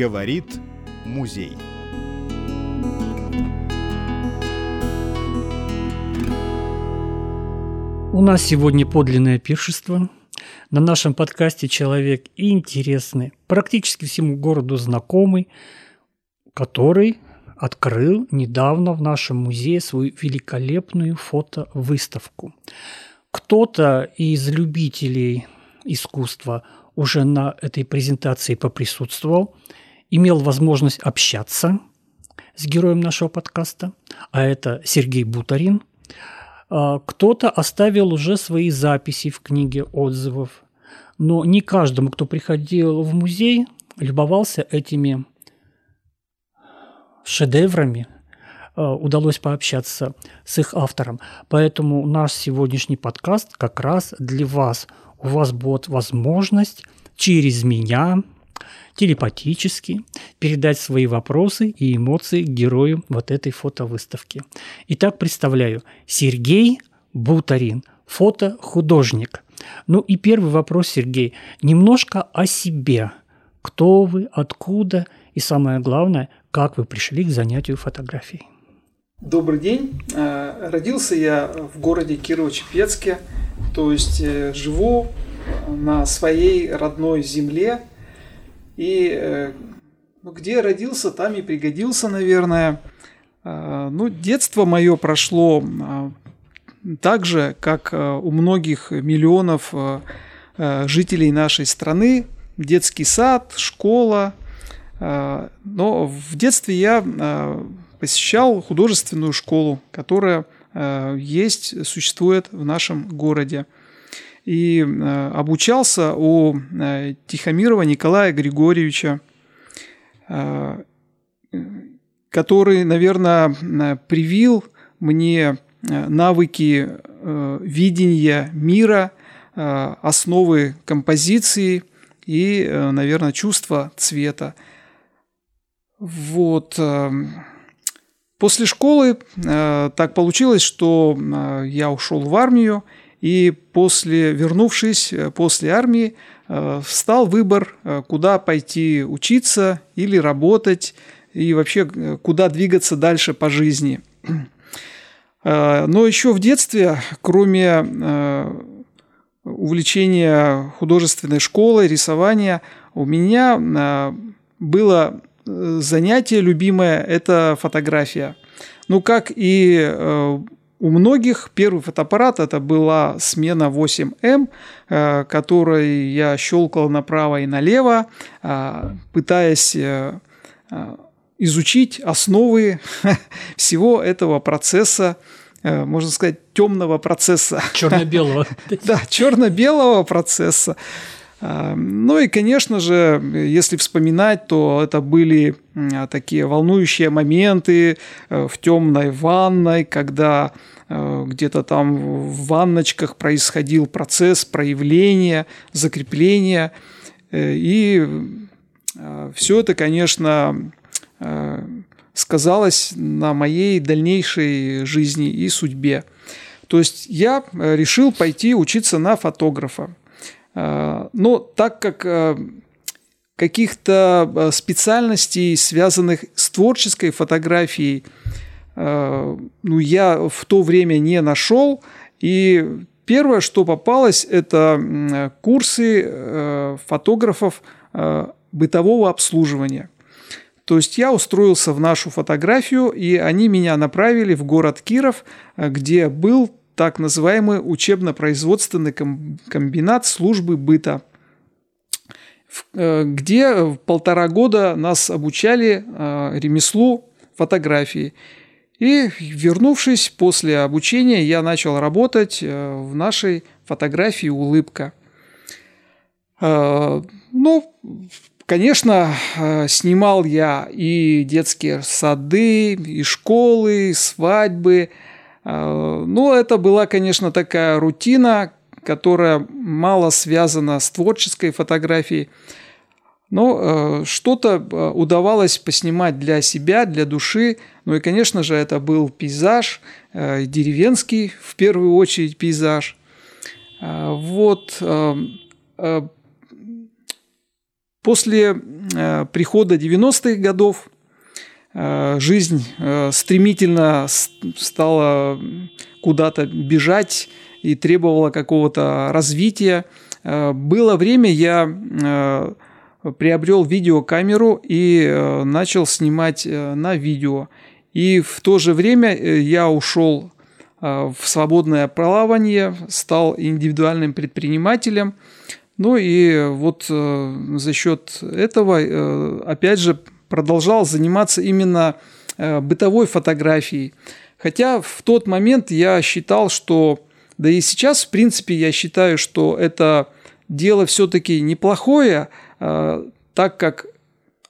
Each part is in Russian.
Говорит музей. У нас сегодня подлинное пиршество. На нашем подкасте человек интересный, практически всему городу знакомый, который открыл недавно в нашем музее свою великолепную фотовыставку. Кто-то из любителей искусства уже на этой презентации поприсутствовал, имел возможность общаться с героем нашего подкаста, а это Сергей Бутарин. А, кто-то оставил уже свои записи в книге отзывов, но не каждому, кто приходил в музей, любовался этими шедеврами, а, удалось пообщаться с их автором. Поэтому наш сегодняшний подкаст как раз для вас. У вас будет возможность через меня телепатически передать свои вопросы и эмоции герою вот этой фотовыставки. Итак, представляю. Сергей Бутарин, фотохудожник. Ну и первый вопрос, Сергей. Немножко о себе. Кто вы, откуда и самое главное, как вы пришли к занятию фотографией? Добрый день. Э, родился я в городе Кирово-Чепецке, то есть э, живу на своей родной земле. И э, где родился, там и пригодился, наверное. Ну, детство мое прошло так же, как у многих миллионов жителей нашей страны. Детский сад, школа. Но в детстве я посещал художественную школу, которая э, есть, существует в нашем городе. И э, обучался у э, Тихомирова Николая Григорьевича, который, наверное, привил мне навыки видения мира, основы композиции и, наверное, чувства цвета. Вот. После школы э, так получилось, что э, я ушел в армию, и после, вернувшись э, после армии, э, встал выбор, э, куда пойти учиться или работать, и вообще куда двигаться дальше по жизни. Но еще в детстве, кроме увлечения художественной школой, рисования, у меня было занятие любимое – это фотография. Ну, как и у многих, первый фотоаппарат – это была смена 8М, э, которой я щелкал направо и налево, э, пытаясь э, изучить основы всего этого процесса, можно сказать, темного процесса. Черно-белого. Да, черно-белого процесса. Ну и, конечно же, если вспоминать, то это были такие волнующие моменты э, в темной ванной, когда э, где-то там в ванночках происходил процесс проявления, закрепления. Э, и все это, конечно, сказалось на моей дальнейшей жизни и судьбе. То есть я решил пойти учиться на фотографа. Э, но так как э, каких-то э, специальностей, связанных с творческой фотографией, ну, я в то время не нашел. И первое, что попалось, это курсы фотографов бытового обслуживания. То есть я устроился в нашу фотографию, и они меня направили в город Киров, где был так называемый учебно-производственный комбинат службы быта, э, где полтора года нас обучали э, ремеслу фотографии. И вернувшись после обучения, я начал работать э, в нашей фотографии «Улыбка». Ну, конечно, снимал я и детские сады, и школы, и свадьбы – а, ну, это была, конечно, такая рутина, которая мало связана с творческой фотографией. Но э, что-то э, удавалось поснимать для себя, для души. Ну и, конечно же, это был пейзаж, э, деревенский в первую очередь пейзаж. Вот После прихода 90-х годов жизнь стремительно стала куда-то бежать и требовала какого-то развития. Было время, я приобрел видеокамеру и э, начал снимать э, на видео. И в то же время э, я ушел в свободное плавание, стал индивидуальным предпринимателем. Ну и вот за счет этого, опять же, продолжал заниматься именно бытовой фотографией. Хотя в тот момент я считал, что, да и сейчас, в принципе, я считаю, что это дело все-таки неплохое, Э, так как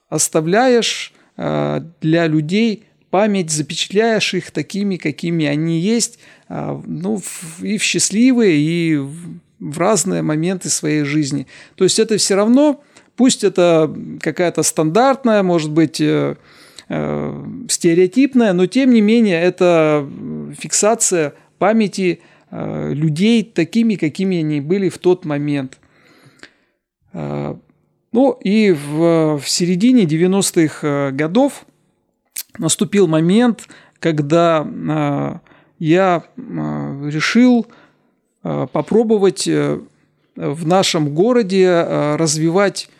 оставляешь э, для людей память, запечатляешь их такими, какими они есть, э, ну, и в счастливые, и в разные моменты своей жизни. То есть это все равно, пусть это какая-то стандартная, может быть, стереотипная, но тем не менее это фиксация памяти людей такими, какими они были в тот момент. Ну и в, в середине 90-х э, годов наступил момент, когда э, я э, решил э, попробовать э, в нашем городе э, развивать э, э,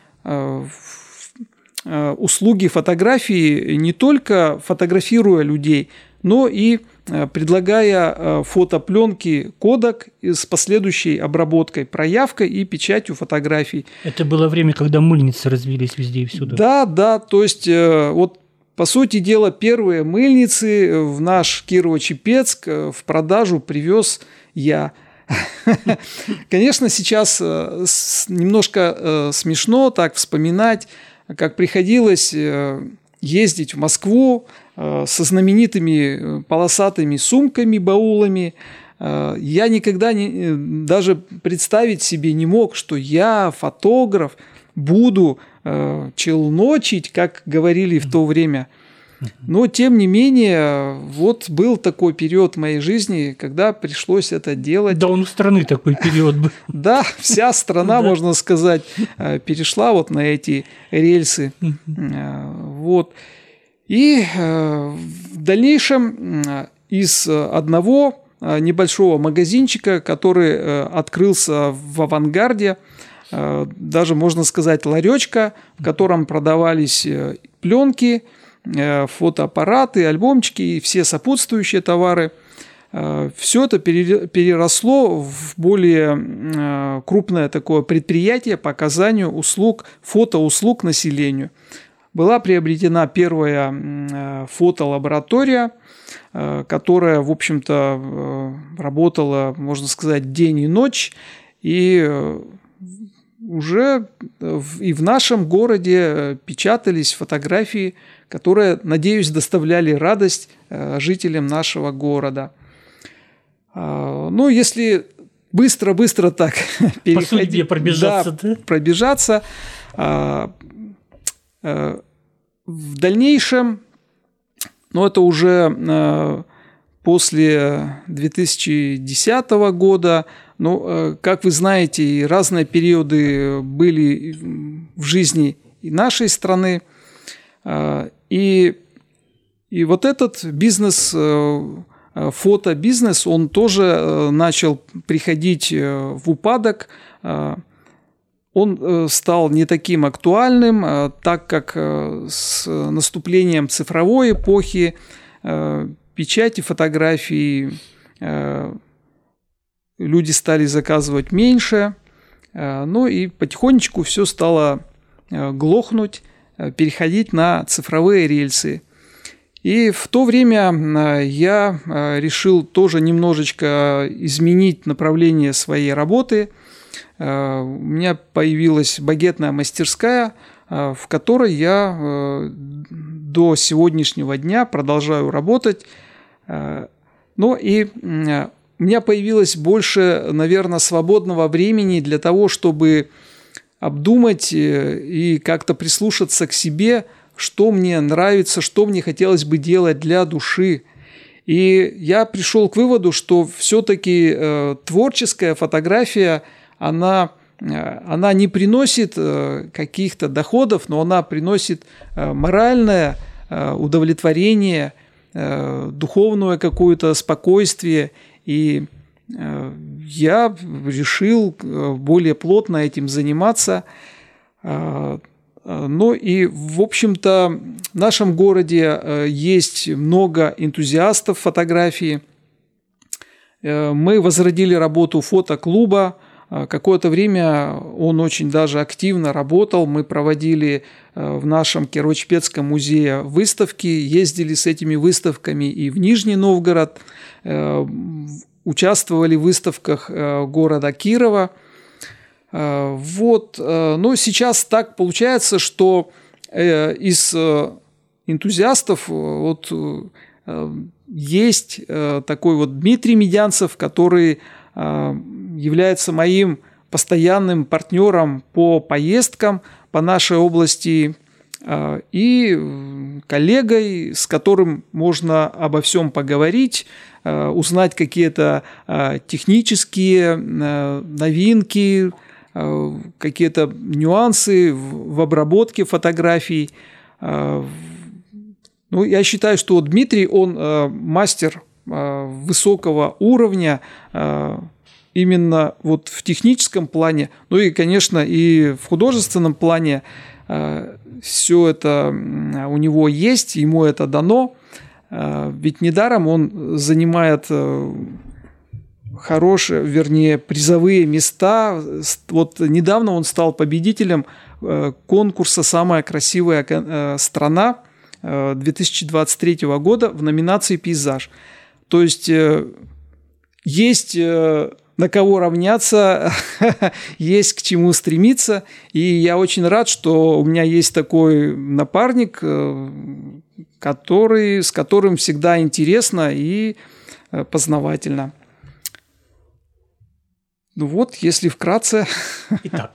услуги фотографии не только фотографируя людей, но и Э, предлагая э, фотопленки кодек с последующей обработкой, проявкой и печатью фотографий. Это было время, когда мыльницы развились везде и всюду. Да, да, то есть э, вот по сути дела первые мыльницы в наш Кирово-Чепецк в продажу привез я. Конечно, сейчас немножко смешно так вспоминать, как приходилось ездить в Москву, Э, со знаменитыми э, полосатыми сумками, баулами. Э, я никогда не, даже представить себе не мог, что я, фотограф, буду челночить, как говорили в то время. Но, тем не менее, вот был такой период в моей жизни, когда пришлось это делать. Да, он у страны такой период был. Да, вся страна, можно сказать, перешла вот на эти рельсы. Вот. И э, в дальнейшем из одного э, небольшого магазинчика, который открылся в авангарде, э, даже можно сказать ларечка, в котором продавались пленки, фотоаппараты, альбомчики и все сопутствующие товары. Все это переросло в более крупное такое предприятие по оказанию услуг, фотоуслуг населению была приобретена первая э, фотолаборатория, э, которая, в общем-то, э, работала, можно сказать, день и ночь, и уже и в нашем городе печатались фотографии, которые, надеюсь, доставляли радость жителям нашего города. Ну, если быстро-быстро так переходить, По судьбе пробежаться, да, да? пробежаться, Э, в дальнейшем, но это уже э, после 2010 года, ну, э, как вы знаете, разные периоды были в жизни и нашей страны. И, и вот этот бизнес, фотобизнес, он тоже начал приходить в упадок он э, стал не таким актуальным, э, так как э, с наступлением цифровой эпохи печати фотографий люди стали заказывать меньше, ну и потихонечку все стало глохнуть, переходить на цифровые рельсы. И в то время я решил тоже немножечко изменить направление своей работы – Э, у меня появилась багетная мастерская, э, в которой я э, до сегодняшнего дня продолжаю работать. Ну и у меня появилось больше, наверное, свободного времени для того, чтобы обдумать и как-то прислушаться к себе, что мне нравится, что мне хотелось бы делать для души. И я пришел к выводу, что все-таки э, творческая фотография – она она не приносит каких-то доходов, но она приносит моральное удовлетворение, духовное какое-то спокойствие. И я решил более плотно этим заниматься. Ну и, в общем-то, в нашем городе есть много энтузиастов фотографии – Э, мы возродили работу фотоклуба. Э, какое-то время он очень даже активно работал. Мы проводили э, в нашем Кирово-Чепецком музее выставки, ездили с этими выставками и в Нижний Новгород, участвовали в выставках города Кирова. Вот. Но сейчас так получается, что из энтузиастов вот есть э, такой вот Дмитрий Медянцев, который э, является моим постоянным партнером по поездкам по нашей области э, и коллегой, с которым можно обо всем поговорить, узнать какие-то технические новинки, какие-то нюансы в обработке фотографий, ну, я считаю, что Дмитрий, он мастер высокого уровня именно вот в техническом плане, ну и, конечно, и в художественном плане все это у него есть, ему это дано. Э, ведь недаром он занимает э, хорошие, вернее, призовые места. Вот недавно он стал победителем э, конкурса «Самая красивая страна» 2023 года в номинации «Пейзаж». То есть есть на кого равняться, есть к чему стремиться. И я очень рад, что у меня есть такой напарник, э, который, с которым всегда интересно и познавательно. Ну вот, если вкратце. Итак,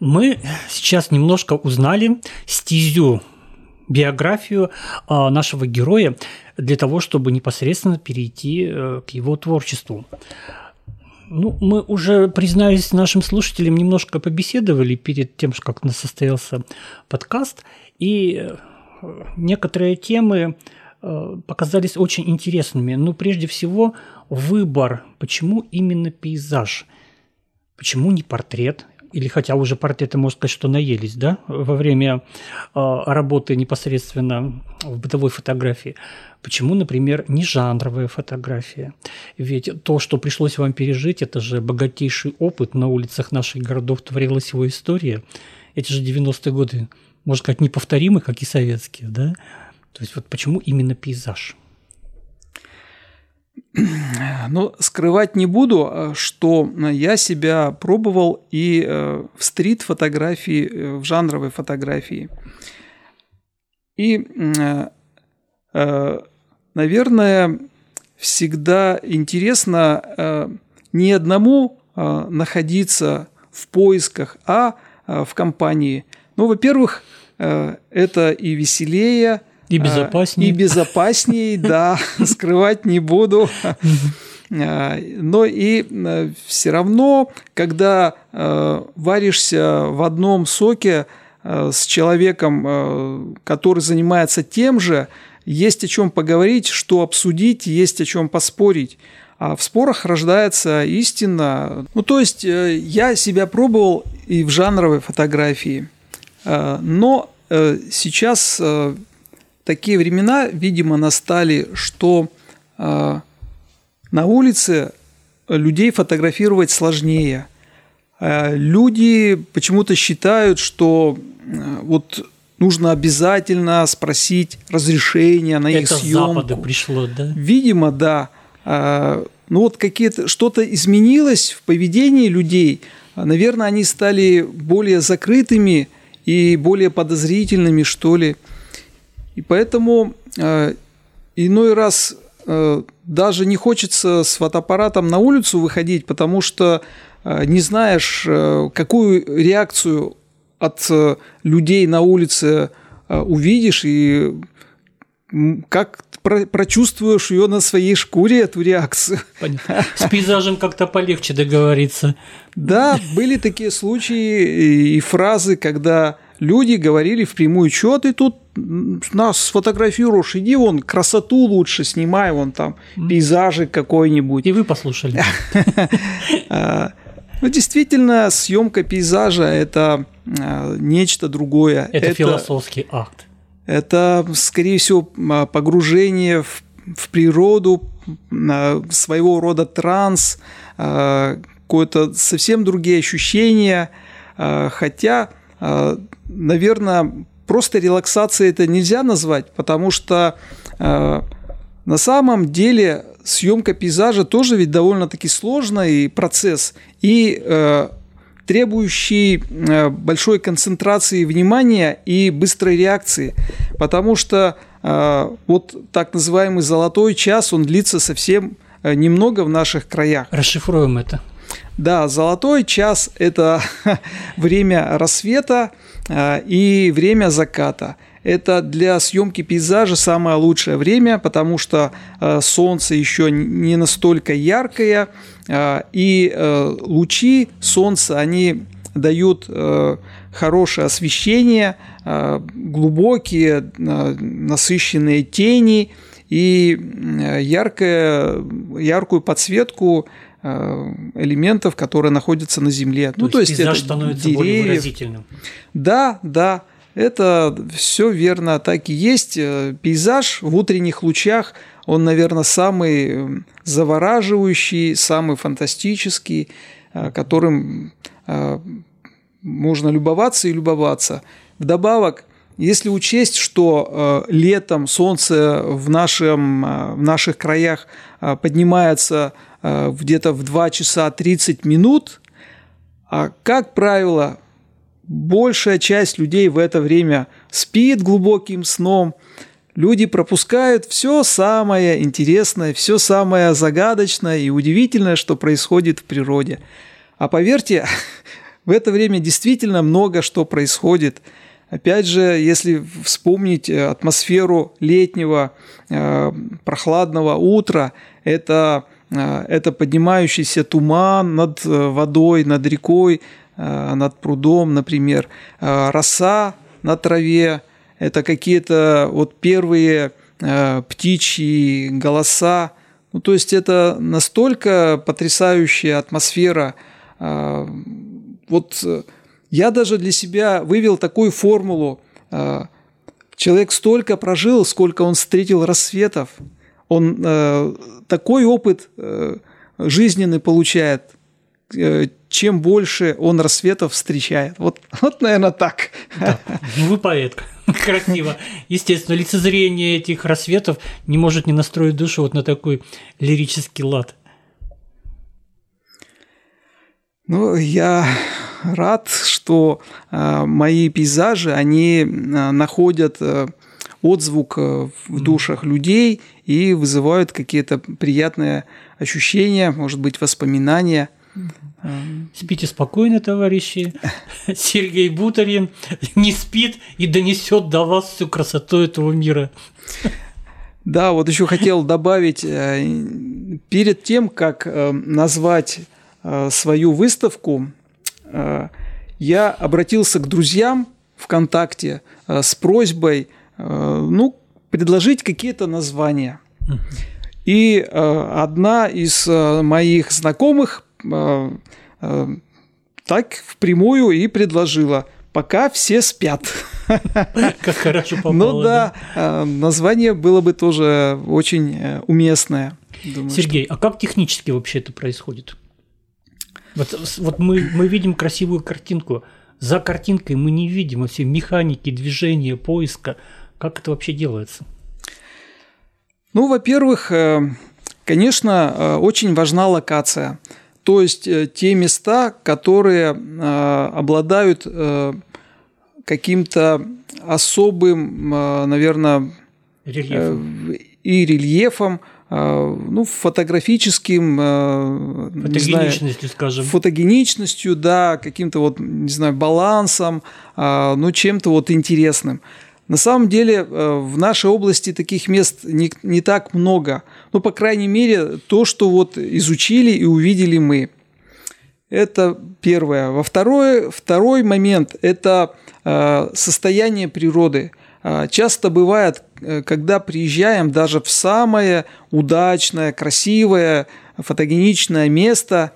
мы сейчас немножко узнали стезю биографию а, нашего героя для того, чтобы непосредственно перейти э, к его творчеству. Ну, мы уже, признаюсь нашим слушателям, немножко побеседовали перед тем, как у нас состоялся подкаст, и э, некоторые темы э, показались очень интересными. Но прежде всего выбор, почему именно пейзаж, почему не портрет, или хотя уже портреты, можно сказать, что наелись, да, во время э, работы непосредственно в бытовой фотографии. Почему, например, не жанровая фотография? Ведь то, что пришлось вам пережить, это же богатейший опыт на улицах наших городов творилась его история. Эти же 90-е годы, можно сказать, неповторимы, как и советские, да? То есть вот почему именно пейзаж? Но скрывать не буду, э, что я себя пробовал и э, в стрит-фотографии, э, в жанровой фотографии. И, наверное, всегда интересно не одному находиться в поисках, а в компании. Ну, во-первых, это и веселее, и безопаснее. И безопаснее, да, скрывать не буду. А, но и э, все равно, когда э, варишься в одном соке э, с человеком, который занимается тем же, есть о чем поговорить, что обсудить, есть о чем поспорить. А в спорах рождается истина. Ну, то есть я себя пробовал и в жанровой фотографии. Но сейчас такие времена, видимо, настали, что э, на улице людей фотографировать сложнее. Э, люди почему-то считают, что э, вот нужно обязательно спросить разрешение на Это их съемку. Это пришло, да? Видимо, да. Э, ну вот какие-то что-то изменилось в поведении людей. Наверное, они стали более закрытыми и более подозрительными, что ли. И поэтому э, иной раз э, даже не хочется с фотоаппаратом на улицу выходить, потому что э, не знаешь, э, какую реакцию от э, людей на улице э, увидишь и как про- прочувствуешь ее на своей шкуре, эту реакцию. Понятно. С пейзажем как-то полегче договориться. Да, были такие случаи и фразы, когда люди говорили впрямую, что ты тут нас сфотографируешь, иди вон красоту лучше снимай, вон там пейзажик какой-нибудь. И вы послушали. А, Ну, действительно, съемка пейзажа – это а, нечто другое. Это философский акт. Это, скорее всего, а, погружение в, в природу, своего рода транс, какое-то совсем другие ощущения. Хотя, наверное, просто релаксацией это нельзя назвать, потому что а, на самом деле съемка пейзажа тоже ведь довольно-таки сложный процесс и э, требующий э, большой концентрации внимания и быстрой реакции, потому что э, вот так называемый золотой час, он длится совсем немного в наших краях. Расшифруем это. Да, золотой час – это время рассвета э, и время заката. Это для съемки пейзажа самое лучшее время, потому что э, солнце еще не настолько яркое, э, и лучи солнца, они дают хорошее освещение, глубокие, насыщенные тени и яркое, яркую подсветку элементов, которые находятся на Земле. То ну, то есть, пейзаж становится деревьев. более выразительным. Да, да. Это все верно, так и есть. Э, Пейзаж в утренних лучах, он, наверное, самый завораживающий, самый фантастический, э, которым э, можно любоваться и любоваться. Вдобавок, если учесть, что летом солнце в, нашем, в наших краях поднимается где-то в 2 часа 30 минут, а, как правило, большая часть людей в это время спит глубоким сном. Люди пропускают все самое интересное, все самое загадочное и удивительное, что происходит в природе. А поверьте, в это время действительно много что происходит. Опять же, если вспомнить э, атмосферу летнего э, прохладного утра, это, э, это поднимающийся туман над водой, над рекой, Э, над прудом, например, э, роса на траве, это какие-то вот первые э, птичьи голоса. Ну, то есть это настолько потрясающая атмосфера. Вот я даже для себя вывел такую формулу. Человек столько прожил, сколько он встретил рассветов. Он такой опыт жизненный получает, чем больше он рассветов встречает. Вот, вот наверное, так. Да. Ну, вы поэт. Красиво. Естественно, лицезрение этих рассветов не может не настроить душу вот на такой лирический лад. Ну, я рад, что э, мои пейзажи, они э, находят э, отзвук э, в душах людей и вызывают какие-то приятные ощущения, может быть, воспоминания – Спите спокойно, товарищи. Сергей Бутарин не спит и донесет до вас всю красоту этого мира. Да, вот еще хотел добавить, э, перед тем, как э, назвать э, свою выставку, я обратился к друзьям ВКонтакте с просьбой, ну, предложить какие-то названия. И одна из моих знакомых э, э, так впрямую и предложила пока все спят. Как хорошо попало. Ну да, да, название было бы тоже очень э, уместное. Думаю, Сергей, что... а как технически вообще это происходит? Вот, вот мы, мы видим красивую картинку, за картинкой мы не видим все механики, движения, поиска. Как это вообще делается? Ну, во-первых, э, конечно, очень важна локация то есть э, те места, которые э, обладают э, каким-то особым, наверное, рельефом. и рельефом, ну, фотографическим, фотогеничностью, скажем. Фотогеничностью, да, каким-то вот, не знаю, балансом, ну, чем-то вот интересным. На самом деле в нашей области таких мест не, не так много. Ну, по крайней мере, то, что вот изучили и увидели мы. Это первое. Во второе, второй момент – это состояние природы. Часто бывает, когда приезжаем даже в самое удачное, красивое, фотогеничное место,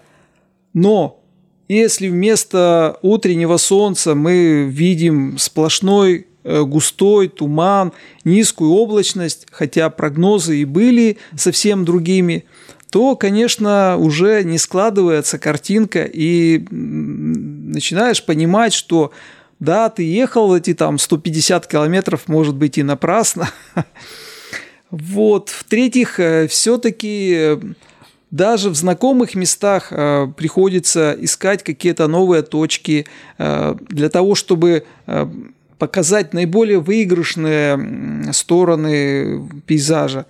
но если вместо утреннего солнца мы видим сплошной э, густой туман, низкую облачность, хотя прогнозы и были совсем другими, то, конечно, уже не складывается картинка, и начинаешь понимать, что да, ты ехал эти там 150 километров, может быть, и напрасно. Вот. В-третьих, э, все-таки э, даже в знакомых местах э, приходится искать какие-то новые точки э, для того, чтобы э, показать наиболее выигрышные стороны пейзажа.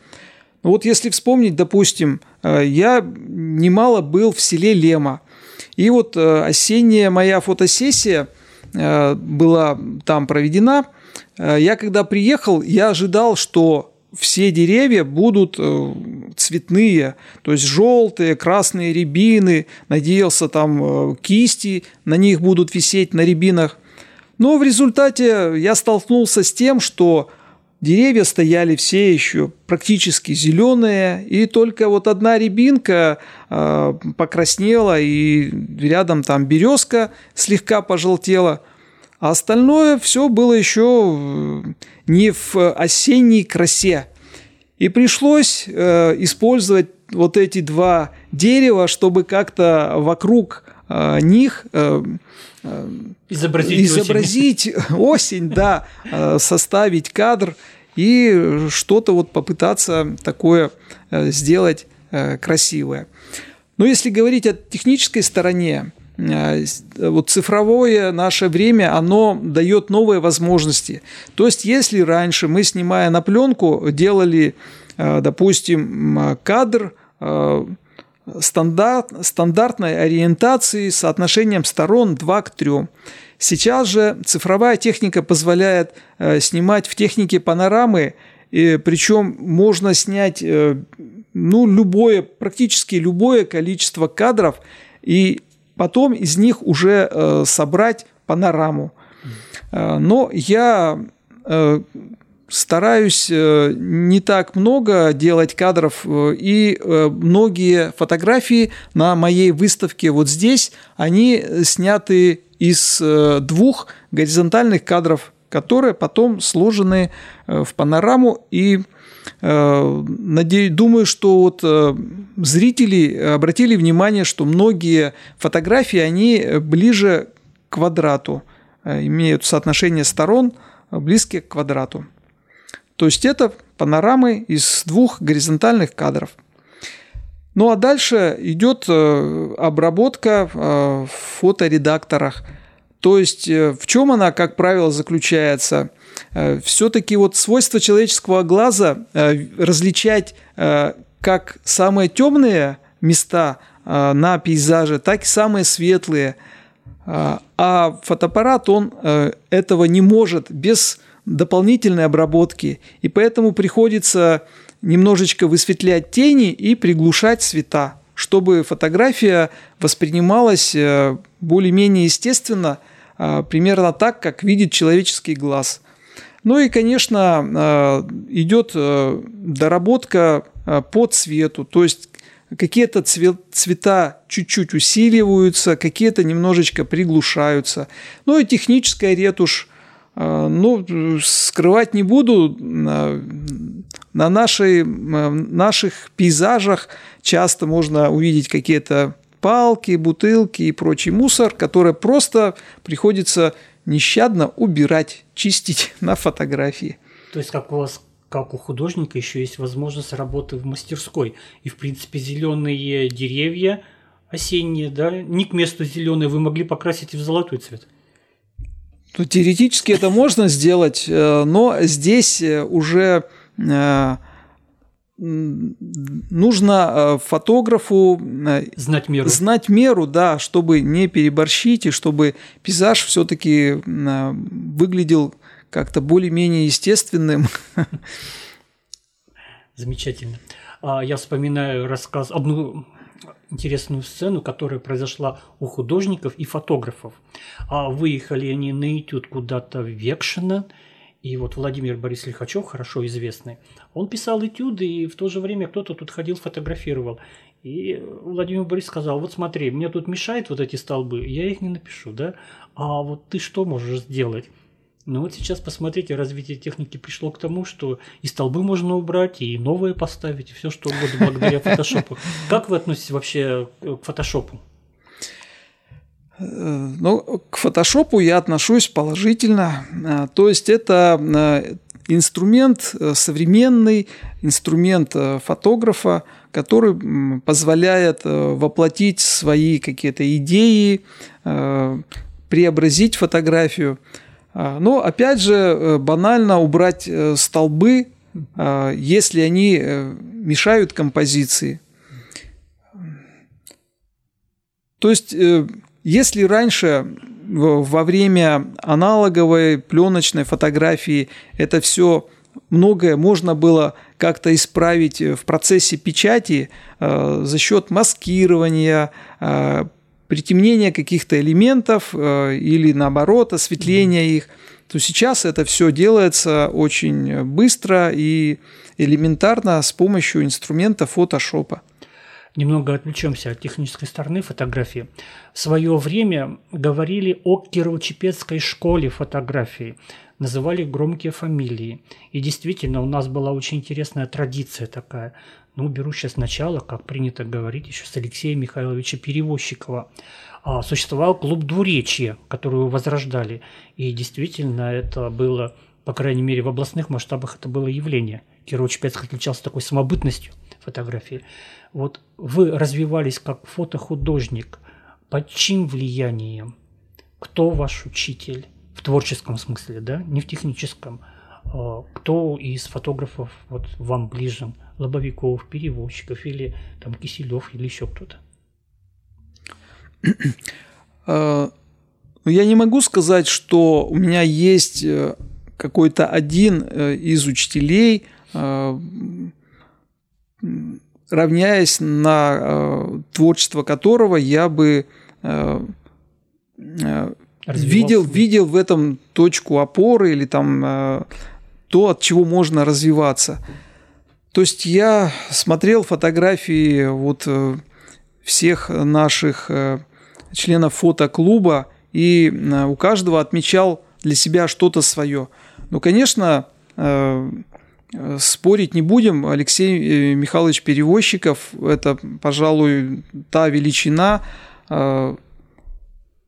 Ну вот если вспомнить, допустим, э, я немало был в селе Лема. И вот э, осенняя моя фотосессия э, была там проведена. Я когда приехал, я ожидал, что все деревья будут цветные, то есть желтые, красные рябины, надеялся там кисти на них будут висеть на рябинах. Но в результате я столкнулся с тем, что деревья стояли все еще практически зеленые, и только вот одна рябинка э, покраснела, и рядом там березка слегка пожелтела, а остальное все было еще не в осенней красе. И пришлось э, использовать вот эти два дерева, чтобы как-то вокруг э, них э, изобразить, изобразить осень. осень, да, э, составить кадр и что-то вот попытаться такое э, сделать красивое. Но если говорить о технической стороне, Э, вот цифровое наше время, оно дает новые возможности. То есть, если раньше мы, снимая на пленку, делали, э, допустим, кадр э, стандарт, стандартной ориентации с соотношением сторон 2 к 3. Сейчас же цифровая техника позволяет снимать в технике панорамы, и причем можно снять ну, любое, практически любое количество кадров, и потом из них уже э, собрать панораму. Э, но я э, стараюсь э, не так много делать кадров, э, и э, многие фотографии на моей выставке вот здесь, они сняты из двух горизонтальных кадров, которые потом сложены в панораму и надеюсь, думаю, что вот зрители обратили внимание, что многие фотографии, они ближе к квадрату, имеют соотношение сторон близкие к квадрату. То есть это панорамы из двух горизонтальных кадров. Ну а дальше идет обработка в фоторедакторах. То есть в чем она, как правило, заключается – Э, все-таки вот свойство человеческого глаза э, различать э, как самые темные места на пейзаже, так и самые светлые. А фотоаппарат, он этого не может без дополнительной обработки. И поэтому приходится немножечко высветлять тени и приглушать цвета, чтобы фотография воспринималась более-менее естественно, примерно так, как видит человеческий глаз – ну и, конечно, э, идет э, доработка э, по цвету, то есть какие-то цвета чуть-чуть усиливаются, какие-то немножечко приглушаются. Ну и техническая ретушь, ну, скрывать не буду, на нашей, наших пейзажах часто можно увидеть какие-то палки, бутылки и прочий мусор, который просто приходится нещадно убирать, чистить на фотографии. То есть как у вас как у художника еще есть возможность работы в мастерской. И, в принципе, зеленые деревья осенние, да, не к месту зеленые, вы могли покрасить и в золотой цвет. Ну, теоретически это можно сделать, э, но здесь э, уже э, нужно фотографу знать меру. знать меру, да, чтобы не переборщить и чтобы пейзаж все-таки выглядел как-то более-менее естественным. Замечательно. А, я вспоминаю рассказ, одну интересную сцену, которая произошла у художников и фотографов. А выехали они на этюд куда-то в Векшино, и вот Владимир Борис Лихачев, хорошо известный, он писал этюды, и в то же время кто-то тут ходил, фотографировал. И Владимир Борис сказал, вот смотри, мне тут мешают вот эти столбы, я их не напишу, да? А вот ты что можешь сделать? Ну вот сейчас посмотрите, развитие техники пришло к тому, что и столбы можно убрать, и новые поставить, и все что угодно благодаря фотошопу. Как вы относитесь вообще к фотошопу? Э, ну, к фотошопу я отношусь положительно. Э, то есть это э, инструмент современный, инструмент фотографа, который позволяет воплотить свои какие-то идеи, преобразить фотографию. А, но опять же, э, банально убрать э, столбы, а, если они э, мешают композиции. То есть, если раньше во время аналоговой пленочной фотографии это все многое можно было как-то исправить в процессе печати за счет маскирования, притемнения каких-то элементов э, или наоборот осветления их, то сейчас это все делается очень быстро и элементарно с помощью инструмента фотошопа. Немного отвлечемся от технической стороны фотографии. В свое время говорили о Кирово-Чепецкой школе фотографии, называли громкие фамилии. И действительно, у нас была очень интересная традиция такая. Ну, беру сейчас начало, как принято говорить, еще с Алексея Михайловича Перевозчикова. А, существовал клуб двуречья, который возрождали. И действительно, это было, по крайней мере, в областных масштабах это было явление. Кирово-Чепецк отличался такой самобытностью фотографии. Вот вы развивались как фотохудожник. Под чьим влиянием? Кто ваш учитель? Творческом смысле, да? Не в техническом. А, кто из фотографов вот вам ближе? лобовиков, перевозчиков или там Киселев или еще кто-то? А, я не могу сказать, что у меня есть э, какой-то один э, из учителей, э, равняясь на творчество которого я бы видел, видел в этом точку опоры или там то, от чего можно развиваться. То есть я смотрел фотографии вот э, всех наших э, членов фотоклуба и э, у каждого отмечал для себя что-то свое. Ну, конечно, спорить не будем. Алексей Михайлович Перевозчиков – это, пожалуй, та величина,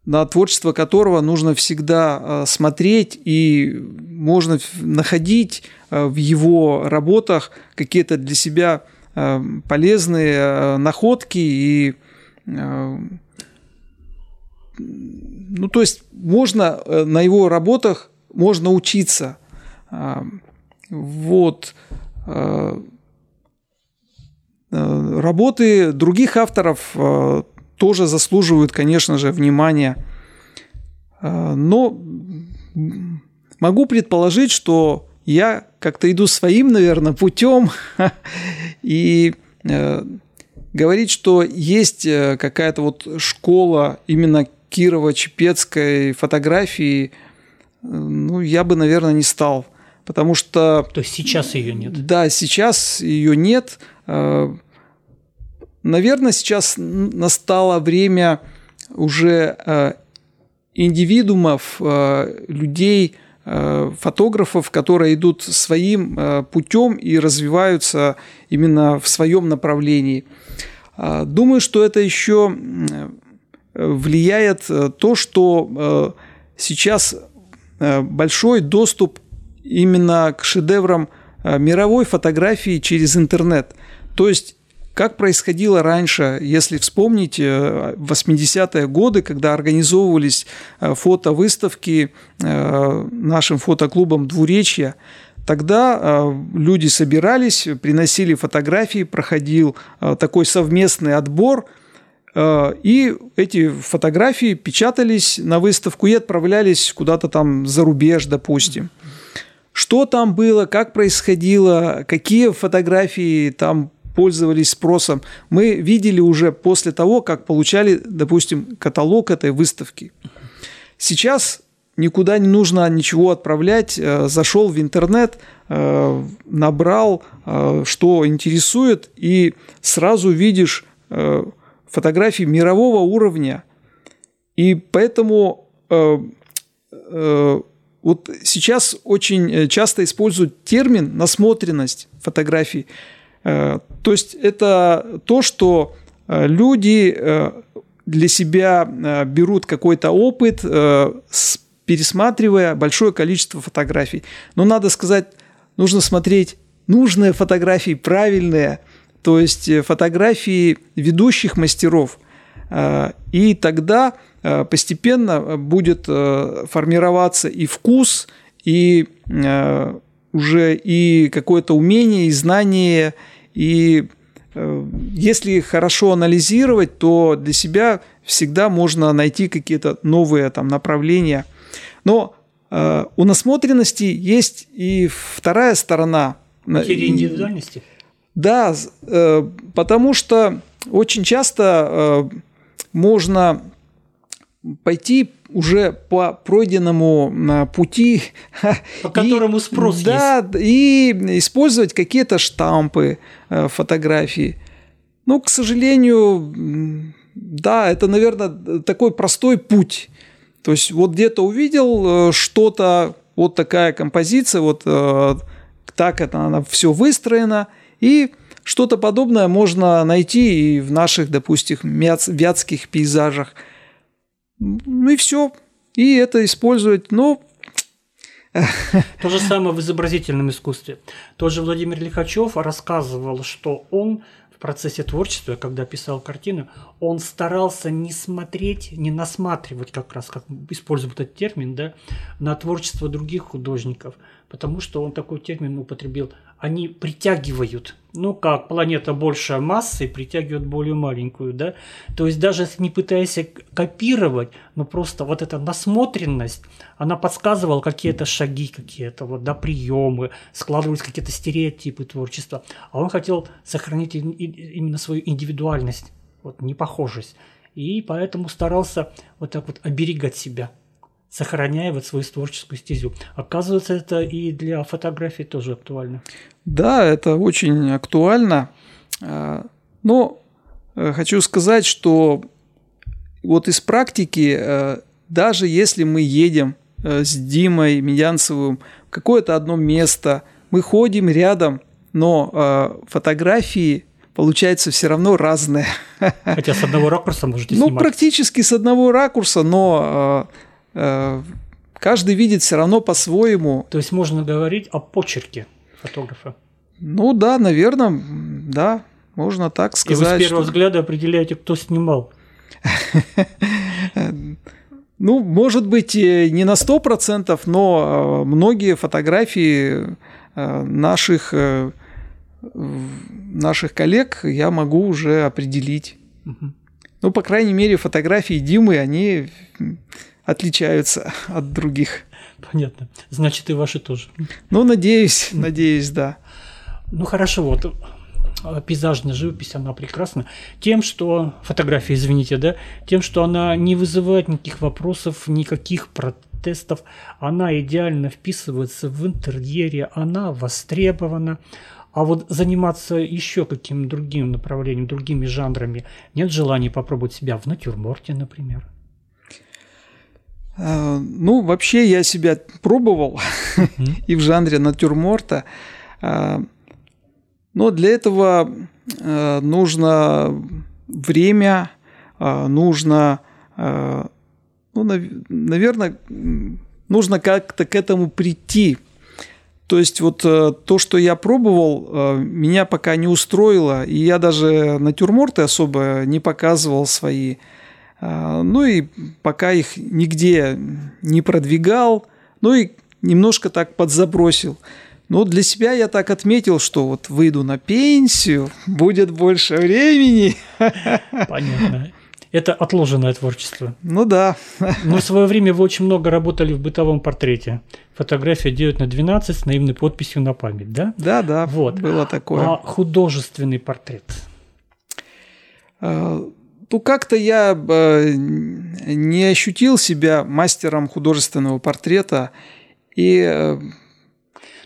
на творчество которого нужно всегда смотреть и можно находить Э, в его работах какие-то для себя э, полезные э, находки и ну, то есть можно на его работах можно учиться. Вот. Работы других авторов тоже заслуживают, конечно же, внимания. Но могу предположить, что я как-то иду своим, наверное, путем и э, говорить, что есть э, какая-то вот школа именно Кирово-Чепецкой фотографии, ну, я бы, наверное, не стал. Потому что... То есть сейчас ее нет? Да, сейчас ее нет. Э, наверное, сейчас настало время уже индивидуумов, людей, Э, фотографов, которые идут своим э, путем и развиваются именно в своем направлении. Думаю, что это еще влияет э, то, что сейчас большой доступ именно к шедеврам мировой фотографии через интернет. То есть как происходило раньше, если вспомнить 80-е э, годы, когда организовывались э, фотовыставки э, нашим фотоклубом «Двуречья», Тогда люди собирались, приносили фотографии, проходил такой совместный отбор, и эти фотографии печатались на выставку и отправлялись куда-то там за рубеж, допустим. что там было, как происходило, какие фотографии там пользовались спросом, мы видели уже после того, как получали, допустим, каталог этой выставки. Сейчас никуда не нужно ничего отправлять, э, зашел в интернет, э, набрал, э, что интересует, и сразу видишь фотографии мирового уровня. И поэтому вот сейчас очень часто используют термин насмотренность фотографий. То есть это то, что люди для себя берут какой-то опыт пересматривая большое количество фотографий. Но надо сказать, нужно смотреть нужные фотографии, правильные, то есть э, фотографии ведущих мастеров. Э, и тогда э, постепенно будет формироваться и вкус, и уже и какое-то умение, и знание, и если хорошо анализировать, то для себя всегда можно найти какие-то новые там направления – но э, у насмотренности есть и вторая сторона. Потеря индивидуальности? Да, э, потому что очень часто э, можно пойти уже по пройденному э, пути. По которому спрос да, есть. Да, и использовать какие-то штампы э, фотографии. Ну, к сожалению, да, это, наверное, такой простой путь. То есть вот где-то увидел э, что-то, вот такая композиция, вот э, так это она все выстроена, и что-то подобное можно найти и в наших, допустим, вятских пейзажах. Ну и все. И это использовать, ну, то же самое в изобразительном искусстве. Тот же Владимир Лихачев рассказывал, что он процессе творчества, когда писал картину, он старался не смотреть, не насматривать как раз, как используем этот термин, да, на творчество других художников, потому что он такой термин употребил они притягивают. Ну как, планета большая массы притягивает более маленькую, да? То есть даже не пытаясь копировать, но просто вот эта насмотренность, она подсказывала какие-то шаги, какие-то вот, да, приемы, складывались какие-то стереотипы творчества. А он хотел сохранить именно свою индивидуальность, вот, непохожесть. И поэтому старался вот так вот оберегать себя – сохраняя вот свою творческую стезю. Оказывается, это и для фотографии тоже актуально. Да, это очень актуально. А, но э, хочу сказать, что вот из практики, э, даже если мы едем э, с Димой Медянцевым в какое-то одно место, мы ходим рядом, но фотографии получается все равно разные. Хотя с одного ракурса можете ну, снимать. Ну, практически с одного ракурса, но Э, каждый видит все равно по-своему. То есть можно говорить о почерке фотографа? Ну да, наверное, да, можно так сказать. И вы с первого что... взгляда определяете, кто снимал? Ну, может быть, не на сто процентов, но э, многие фотографии э, наших, наших коллег я могу уже определить. Ну, по крайней мере, фотографии Димы, они отличаются от других. Понятно. Значит, и ваши тоже. Ну, надеюсь, надеюсь, да. Ну, хорошо, вот э, пейзажная живопись, она прекрасна тем, что фотография, извините, да, тем, что она не вызывает никаких вопросов, никаких протестов, она идеально вписывается в интерьере, она востребована. А вот заниматься еще каким другим направлением, другими жанрами, нет желания попробовать себя в натюрморте, например? Э, ну, вообще я себя пробовал и в жанре натюрморта. Э, но для этого э, нужно время, нужно, ну, наверное, нужно как-то к этому прийти. То есть вот то, что я пробовал, меня пока не устроило, и я даже натюрморты особо не показывал свои. А, ну и пока их нигде не продвигал, ну и немножко так подзабросил. Но для себя я так отметил, что вот выйду на пенсию, будет больше времени. Понятно. Это отложенное творчество. Ну да. Но в свое время вы очень много работали в бытовом портрете. Фотография 9 на 12 с наивной подписью на память, да? Да, да, Вот. было такое. А художественный портрет? Ну, как-то я э, не ощутил себя мастером художественного портрета. И э,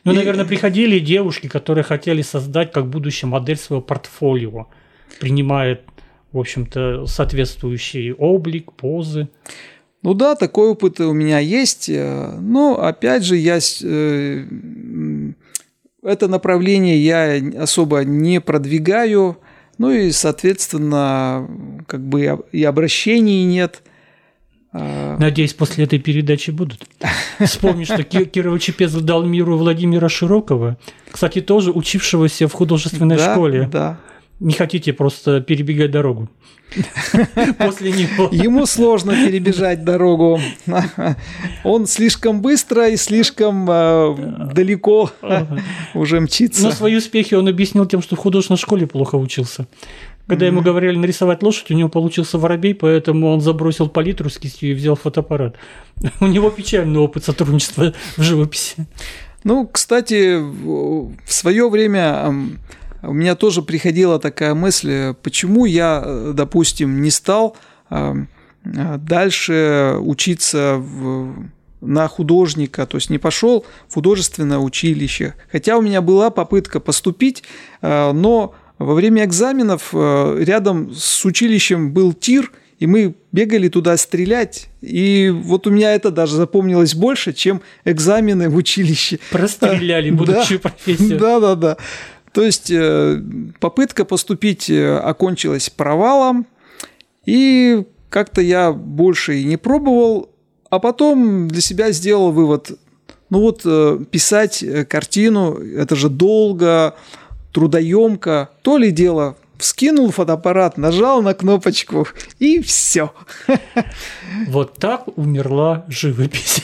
Ну, И- наверное, приходили девушки, которые хотели создать как будущая модель своего портфолио, принимая, в общем-то, соответствующий облик, позы. Ну да, такой опыт у меня есть. э, Но опять же, я э, это направление я особо не продвигаю. Ну и, соответственно, как бы и об- и обращений нет. А, Надеюсь, после этой передачи будут. Вспомни, что Ки- Кирова Чепезов дал миру Владимира Широкого, кстати, тоже учившегося в художественной да, школе. Да. Не хотите просто перебегать дорогу. После него. Ему сложно перебежать дорогу. Он слишком быстро и слишком э, далеко уже мчится. Но свои успехи он объяснил тем, что в художественной школе плохо учился. Когда ему говорили нарисовать лошадь, у него получился воробей, поэтому он забросил палитру с кистью и взял фотоаппарат. У него печальный опыт сотрудничества в живописи. Ну, кстати, в свое время у меня тоже приходила такая мысль, почему я, допустим, не стал ам, э, дальше учиться в- на художника, то есть не пошел в художественное училище. Хотя у меня была попытка поступить, э, но во время экзаменов э, рядом с училищем был тир, и мы бегали туда стрелять. И вот у меня это даже запомнилось больше, чем экзамены в училище. Простреляли будущую профессию. Да, да, да. То есть э, попытка поступить э, окончилась провалом, и как-то я больше и не пробовал, а потом для себя сделал вывод. Ну вот э, писать картину, это же долго, трудоемко. То ли дело, вскинул фотоаппарат, нажал на кнопочку, и все. Вот так умерла живопись.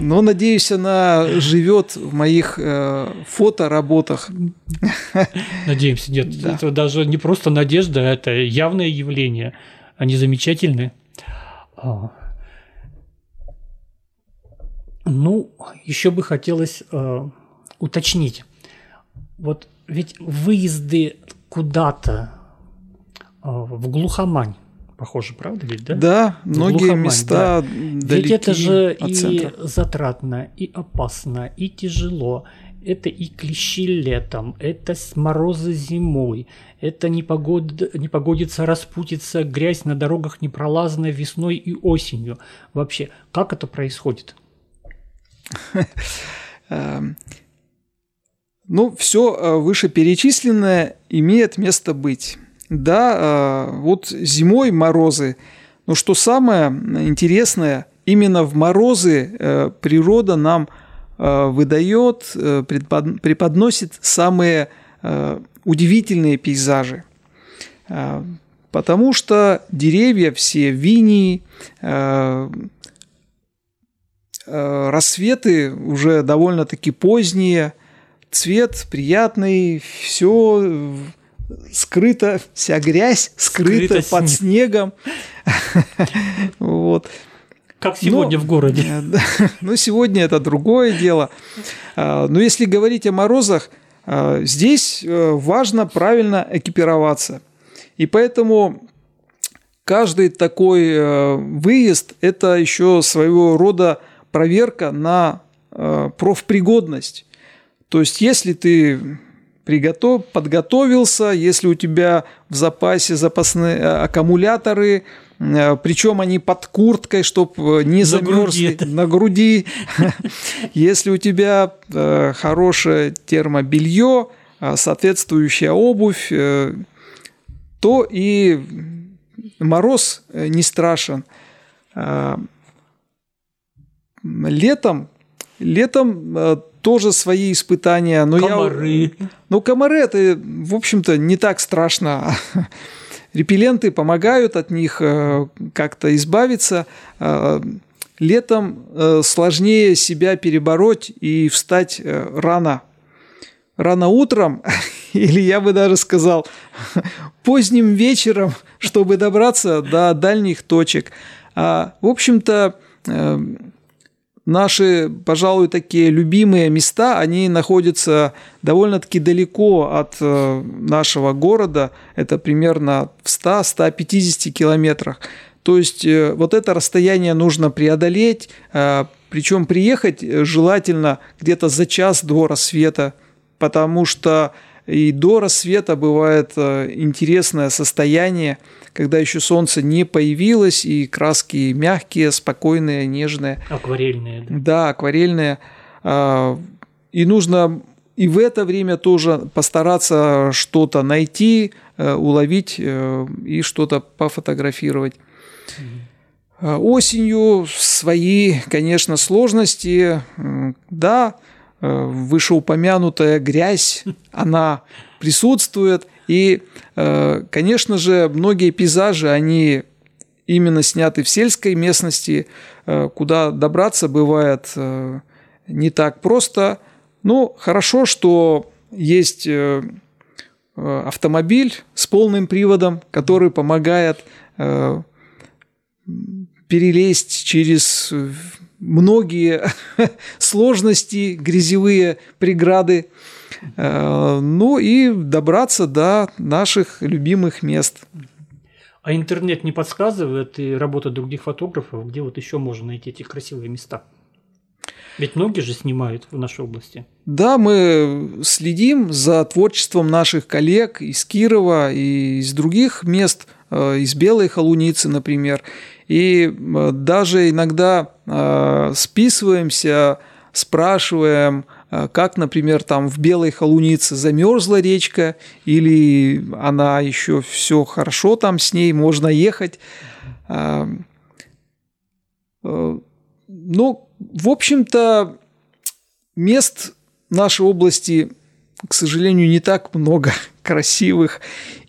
Но надеюсь, она живет в моих э, фотоработах. Надеемся, нет, Да. это даже не просто надежда, это явное явление. Они замечательны. А. Ну, еще бы хотелось э, уточнить. Вот ведь выезды куда-то э, в глухомань, похоже, правда ведь, да? Да, многие глухомань, места Ведь далеки это же от и центра. затратно, и опасно, и тяжело. Это и клещи летом, это с- морозы зимой, это непогода, непогодица, распутица, грязь на дорогах непролазная весной и осенью. Вообще, как это происходит? Ну, все вышеперечисленное имеет место быть. Да, э, вот зимой морозы. Но что самое интересное, именно в морозы э, природа нам э, выдает, э, преподносит самые э, удивительные пейзажи. Э, Потому что деревья все винии, э, э, рассветы уже довольно-таки поздние, цвет приятный, все скрыто, вся грязь скрыта Скрыто под снегом. Вот. Как сегодня Ну, в городе. Ну, сегодня это другое дело. А, Но если говорить о морозах, а, здесь э, важно правильно экипироваться. И поэтому каждый такой э, выезд – это еще своего рода проверка на э, профпригодность. То есть, если ты приготов, подготовился, если у тебя в запасе запасные э, аккумуляторы, э, причем они под курткой, чтобы не На груди замерзли на груди. Если у тебя э, хорошее термобелье, э, соответствующая обувь, э, то и мороз э, не страшен. Летом, летом э, тоже свои испытания, но я Комары. ну, комары это, в общем-то, не так страшно. Репелленты помогают от них э, как-то избавиться. Э, Летом э, сложнее себя перебороть и встать рано. Рано утром или я бы даже сказал, поздним вечером, чтобы добраться до дальних точек. А, в общем-то, наши, пожалуй, такие любимые места, они находятся довольно-таки далеко от э, нашего города. Это примерно в 100-150 километрах. То есть э, вот это расстояние нужно преодолеть, э, причем приехать желательно где-то за час до рассвета, потому что и до рассвета бывает интересное состояние, когда еще солнце не появилось, и краски мягкие, спокойные, нежные. Акварельные. Да, да акварельные. А, и нужно и в это время тоже постараться что-то найти, э, уловить э, и что-то пофотографировать. Mm-hmm. Осенью свои, конечно, сложности. Да, э, вышеупомянутая грязь, она присутствует – и, э, конечно же, многие пейзажи, они именно сняты в сельской местности, э, куда добраться бывает э, не так просто. Ну, хорошо, что есть автомобиль с полным приводом, который помогает перелезть через многие сложности, грязевые преграды. Э, ну и добраться до наших любимых мест. А интернет не подсказывает и работа других фотографов, где вот еще можно найти эти красивые места? Ведь многие же снимают в нашей области. Да, мы следим за творчеством наших коллег из Кирова и из других мест, э, из Белой Холуницы, например. И э, даже иногда списываемся, спрашиваем – Э, как, например, там в Белой Холунице замерзла речка, или она еще все хорошо там с ней, можно ехать. Э, э, ну, в общем-то, мест нашей области, к сожалению, не так много красивых.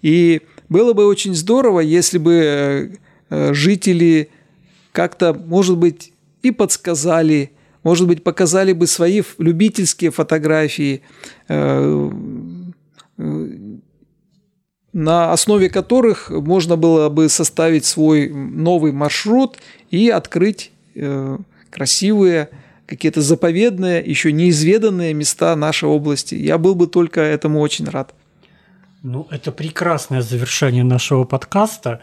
И было бы очень здорово, если бы жители как-то, может быть, и подсказали, может быть, показали бы свои любительские фотографии, э, э, на основе которых можно было бы составить свой новый маршрут и открыть э, красивые, какие-то заповедные, еще неизведанные места нашей области. Я был бы только этому очень рад. Ну, это прекрасное завершение нашего подкаста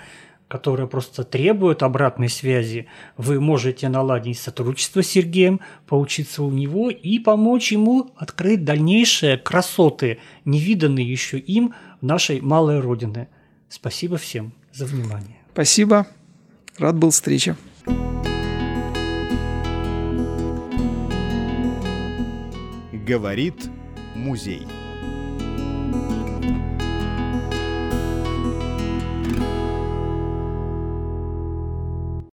которая просто требует обратной связи, вы можете наладить сотрудничество с Сергеем, поучиться у него и помочь ему открыть дальнейшие красоты, невиданные еще им в нашей малой родине. Спасибо всем за внимание. Спасибо. Рад был встрече. Говорит музей.